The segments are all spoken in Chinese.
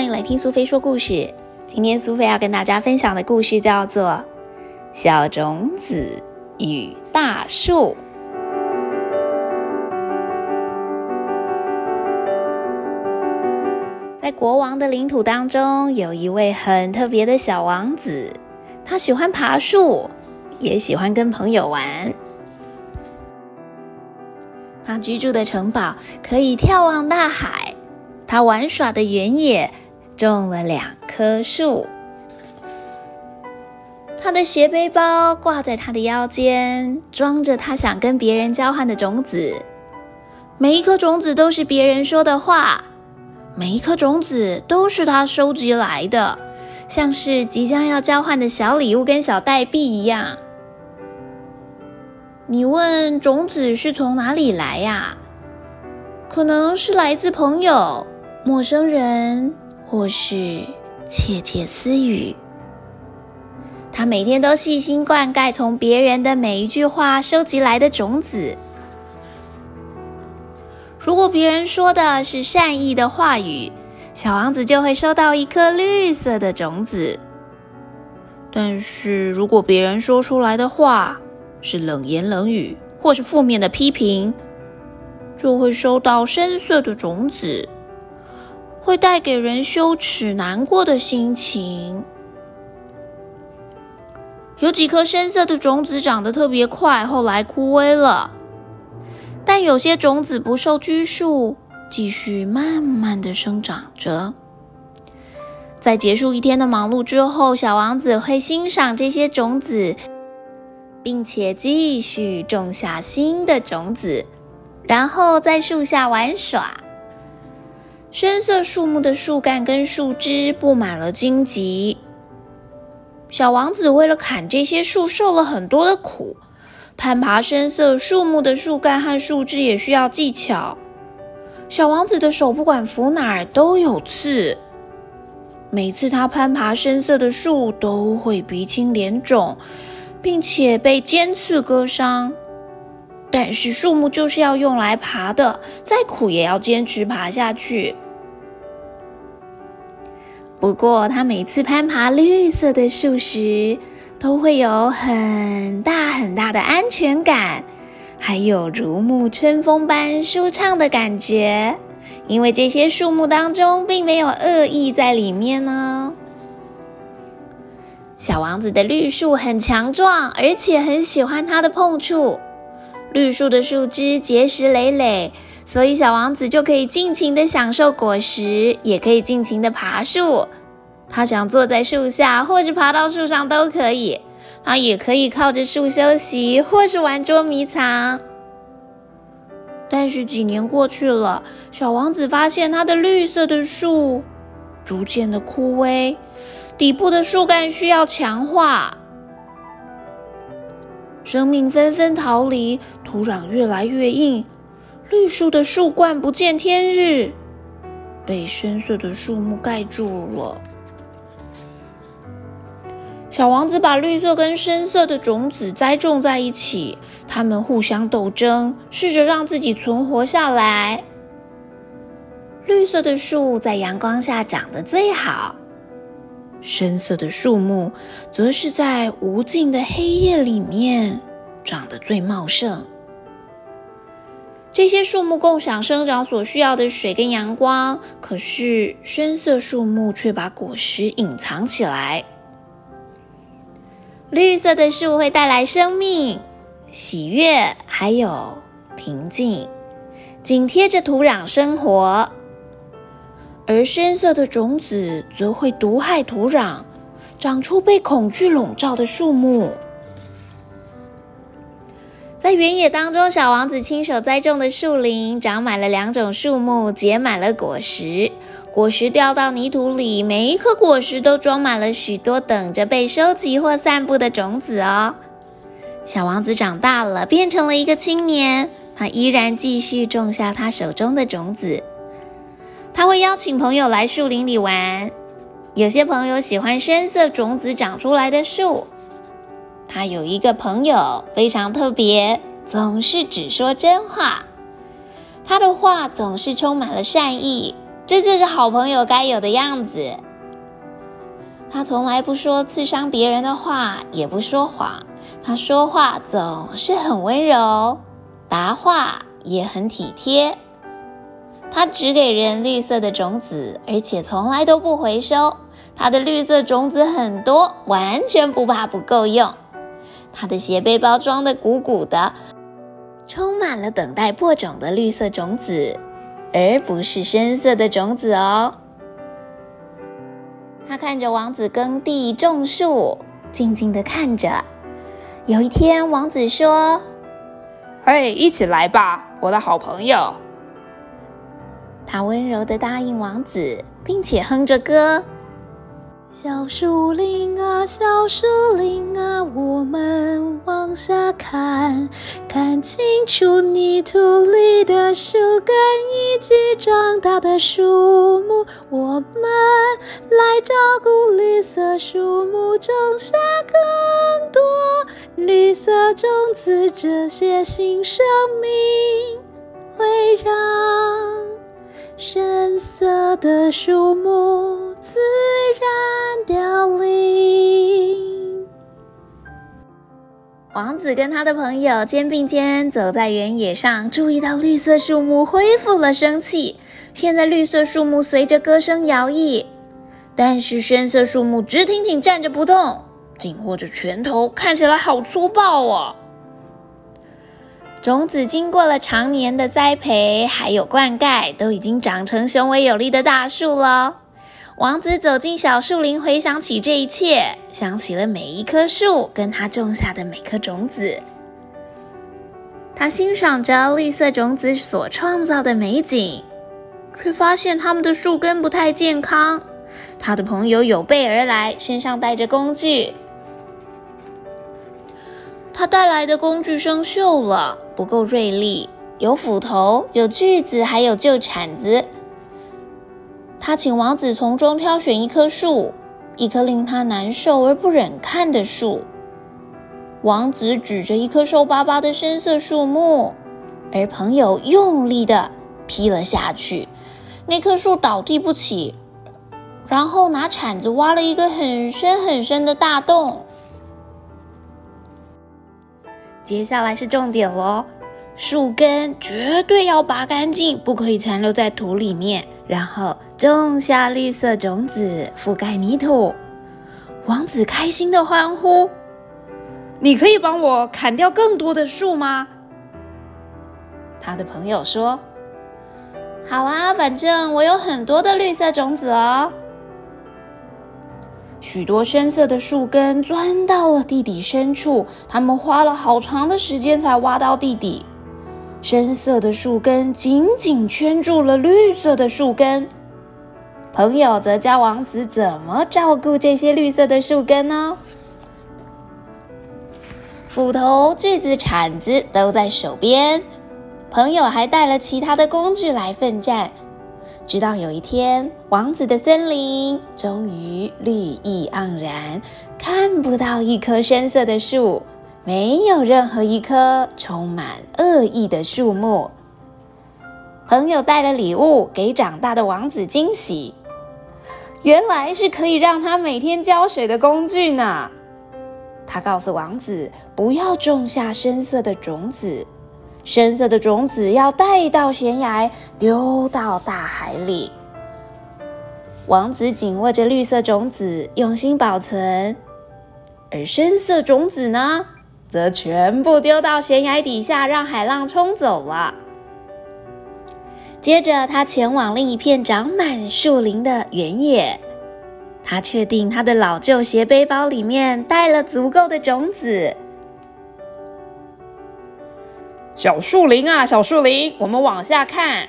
欢迎来听苏菲说故事。今天苏菲要跟大家分享的故事叫做《小种子与大树》。在国王的领土当中，有一位很特别的小王子，他喜欢爬树，也喜欢跟朋友玩。他居住的城堡可以眺望大海。他玩耍的原野种了两棵树。他的斜背包挂在他的腰间，装着他想跟别人交换的种子。每一颗种子都是别人说的话，每一颗种子都是他收集来的，像是即将要交换的小礼物跟小代币一样。你问种子是从哪里来呀？可能是来自朋友。陌生人，或是窃窃私语。他每天都细心灌溉从别人的每一句话收集来的种子。如果别人说的是善意的话语，小王子就会收到一颗绿色的种子；但是如果别人说出来的话是冷言冷语，或是负面的批评，就会收到深色的种子。会带给人羞耻、难过的心情。有几颗深色的种子长得特别快，后来枯萎了。但有些种子不受拘束，继续慢慢的生长着。在结束一天的忙碌之后，小王子会欣赏这些种子，并且继续种下新的种子，然后在树下玩耍。深色树木的树干跟树枝布满了荆棘。小王子为了砍这些树，受了很多的苦。攀爬深色树木的树干和树枝也需要技巧。小王子的手不管扶哪儿都有刺。每次他攀爬深色的树，都会鼻青脸肿，并且被尖刺割伤。但是树木就是要用来爬的，再苦也要坚持爬下去。不过，他每次攀爬绿色的树时，都会有很大很大的安全感，还有如沐春风般舒畅的感觉。因为这些树木当中并没有恶意在里面呢。小王子的绿树很强壮，而且很喜欢它的碰触。绿树的树枝结实累累，所以小王子就可以尽情的享受果实，也可以尽情的爬树。他想坐在树下，或是爬到树上都可以。他也可以靠着树休息，或是玩捉迷藏。但是几年过去了，小王子发现他的绿色的树逐渐的枯萎，底部的树干需要强化。生命纷纷逃离，土壤越来越硬，绿树的树冠不见天日，被深色的树木盖住了。小王子把绿色跟深色的种子栽种在一起，它们互相斗争，试着让自己存活下来。绿色的树在阳光下长得最好。深色的树木则是在无尽的黑夜里面长得最茂盛。这些树木共享生长所需要的水跟阳光，可是深色树木却把果实隐藏起来。绿色的树会带来生命、喜悦，还有平静，紧贴着土壤生活。而深色的种子则会毒害土壤，长出被恐惧笼罩的树木。在原野当中，小王子亲手栽种的树林长满了两种树木，结满了果实。果实掉到泥土里，每一颗果实都装满了许多等着被收集或散布的种子哦。小王子长大了，变成了一个青年，他依然继续种下他手中的种子。他会邀请朋友来树林里玩。有些朋友喜欢深色种子长出来的树。他有一个朋友非常特别，总是只说真话。他的话总是充满了善意，这就是好朋友该有的样子。他从来不说刺伤别人的话，也不说谎。他说话总是很温柔，答话也很体贴。他只给人绿色的种子，而且从来都不回收。他的绿色种子很多，完全不怕不够用。他的斜背包装的鼓鼓的，充满了等待播种的绿色种子，而不是深色的种子哦。他看着王子耕地种树，静静的看着。有一天，王子说：“哎，一起来吧，我的好朋友。”他温柔的答应王子，并且哼着歌：“小树林啊，小树林啊，我们往下看，看清楚泥土里的树根以及长大的树木。我们来照顾绿色树木，种下更多绿色种子。这些新生命会让……”深色的树木自然凋零。王子跟他的朋友肩并肩走在原野上，注意到绿色树木恢复了生气。现在绿色树木随着歌声摇曳，但是深色树木直挺挺站着不动，紧握着拳头，看起来好粗暴哦。种子经过了常年的栽培，还有灌溉，都已经长成雄伟有力的大树了。王子走进小树林，回想起这一切，想起了每一棵树跟他种下的每颗种子。他欣赏着绿色种子所创造的美景，却发现他们的树根不太健康。他的朋友有备而来，身上带着工具。他带来的工具生锈了，不够锐利，有斧头，有锯子，还有旧铲子。他请王子从中挑选一棵树，一棵令他难受而不忍看的树。王子指着一棵瘦巴巴的深色树木，而朋友用力的劈了下去，那棵树倒地不起，然后拿铲子挖了一个很深很深的大洞。接下来是重点喽，树根绝对要拔干净，不可以残留在土里面。然后种下绿色种子，覆盖泥土。王子开心的欢呼：“你可以帮我砍掉更多的树吗？”他的朋友说：“好啊，反正我有很多的绿色种子哦。”许多深色的树根钻到了地底深处，他们花了好长的时间才挖到地底。深色的树根紧紧圈住了绿色的树根。朋友则教王子怎么照顾这些绿色的树根呢？斧头、锯子、铲子都在手边，朋友还带了其他的工具来奋战。直到有一天，王子的森林终于绿意盎然，看不到一棵深色的树，没有任何一棵充满恶意的树木。朋友带了礼物给长大的王子惊喜，原来是可以让他每天浇水的工具呢。他告诉王子，不要种下深色的种子。深色的种子要带到悬崖，丢到大海里。王子紧握着绿色种子，用心保存；而深色种子呢，则全部丢到悬崖底下，让海浪冲走了。接着，他前往另一片长满树林的原野。他确定他的老旧斜背包里面带了足够的种子。小树林啊，小树林，我们往下看，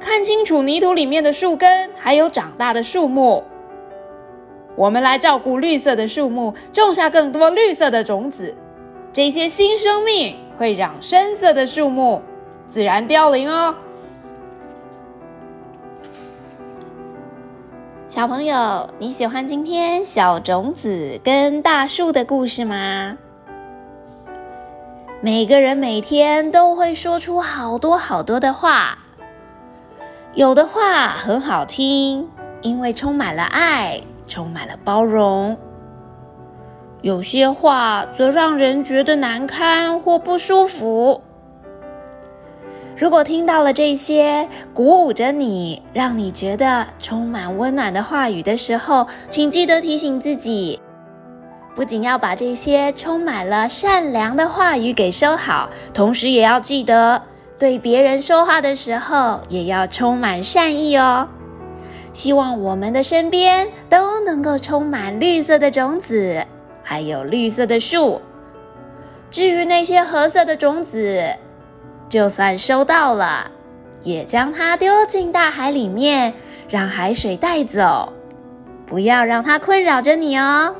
看清楚泥土里面的树根，还有长大的树木。我们来照顾绿色的树木，种下更多绿色的种子。这些新生命会让深色的树木自然凋零哦。小朋友，你喜欢今天小种子跟大树的故事吗？每个人每天都会说出好多好多的话，有的话很好听，因为充满了爱，充满了包容；有些话则让人觉得难堪或不舒服。如果听到了这些鼓舞着你、让你觉得充满温暖的话语的时候，请记得提醒自己，不仅要把这些充满了善良的话语给收好，同时也要记得对别人说话的时候也要充满善意哦。希望我们的身边都能够充满绿色的种子，还有绿色的树。至于那些褐色的种子，就算收到了，也将它丢进大海里面，让海水带走，不要让它困扰着你哦。